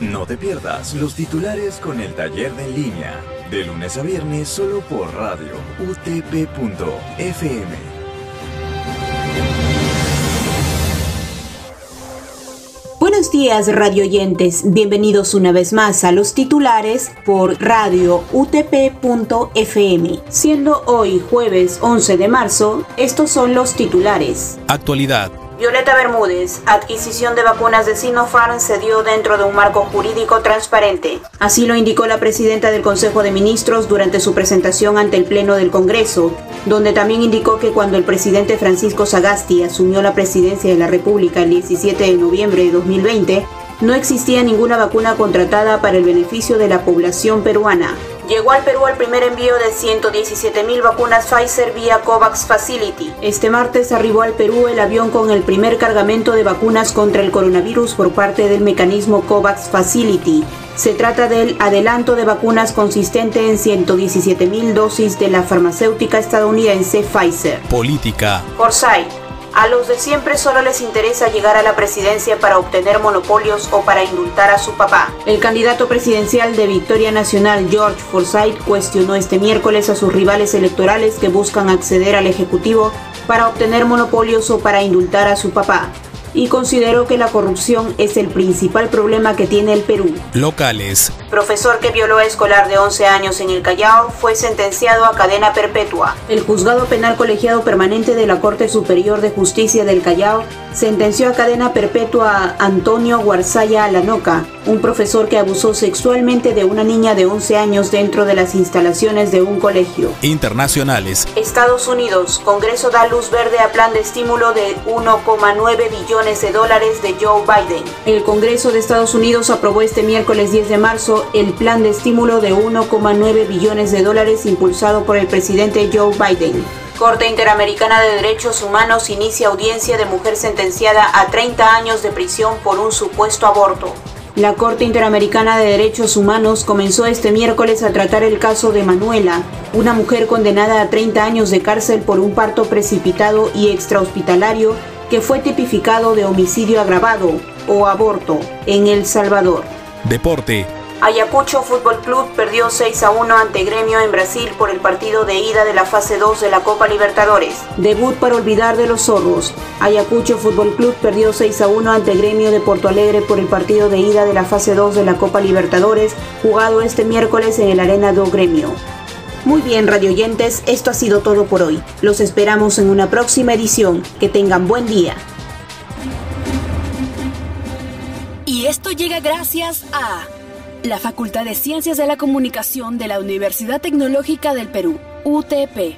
No te pierdas los titulares con el taller de en línea, de lunes a viernes solo por radio utp.fm. Buenos días radioyentes, bienvenidos una vez más a los titulares por radio utp.fm. Siendo hoy jueves 11 de marzo, estos son los titulares. Actualidad. Violeta Bermúdez, adquisición de vacunas de Sinopharm se dio dentro de un marco jurídico transparente. Así lo indicó la presidenta del Consejo de Ministros durante su presentación ante el Pleno del Congreso, donde también indicó que cuando el presidente Francisco Sagasti asumió la presidencia de la República el 17 de noviembre de 2020, no existía ninguna vacuna contratada para el beneficio de la población peruana. Llegó al Perú el primer envío de 117.000 vacunas Pfizer vía COVAX Facility. Este martes arribó al Perú el avión con el primer cargamento de vacunas contra el coronavirus por parte del mecanismo COVAX Facility. Se trata del adelanto de vacunas consistente en 117.000 dosis de la farmacéutica estadounidense Pfizer. Política. Forsyth a los de siempre solo les interesa llegar a la presidencia para obtener monopolios o para indultar a su papá. El candidato presidencial de Victoria Nacional, George Forsyth, cuestionó este miércoles a sus rivales electorales que buscan acceder al Ejecutivo para obtener monopolios o para indultar a su papá y consideró que la corrupción es el principal problema que tiene el Perú. Locales. Profesor que violó a escolar de 11 años en el Callao fue sentenciado a cadena perpetua. El juzgado penal colegiado permanente de la Corte Superior de Justicia del Callao sentenció a cadena perpetua a Antonio Guarzaya Alanoca, un profesor que abusó sexualmente de una niña de 11 años dentro de las instalaciones de un colegio. Internacionales. Estados Unidos, Congreso da luz verde a plan de estímulo de 1,9 billones de dólares de Joe Biden. El Congreso de Estados Unidos aprobó este miércoles 10 de marzo el plan de estímulo de 1,9 billones de dólares impulsado por el presidente Joe Biden. Corte Interamericana de Derechos Humanos inicia audiencia de mujer sentenciada a 30 años de prisión por un supuesto aborto. La Corte Interamericana de Derechos Humanos comenzó este miércoles a tratar el caso de Manuela, una mujer condenada a 30 años de cárcel por un parto precipitado y extrahospitalario que fue tipificado de homicidio agravado o aborto en El Salvador. Deporte. Ayacucho Fútbol Club perdió 6 a 1 ante Gremio en Brasil por el partido de ida de la fase 2 de la Copa Libertadores. Debut para olvidar de los zorros. Ayacucho Fútbol Club perdió 6 a 1 ante Gremio de Porto Alegre por el partido de ida de la fase 2 de la Copa Libertadores, jugado este miércoles en el Arena do Gremio. Muy bien, radioyentes, esto ha sido todo por hoy. Los esperamos en una próxima edición. Que tengan buen día. Y esto llega gracias a la Facultad de Ciencias de la Comunicación de la Universidad Tecnológica del Perú, UTP.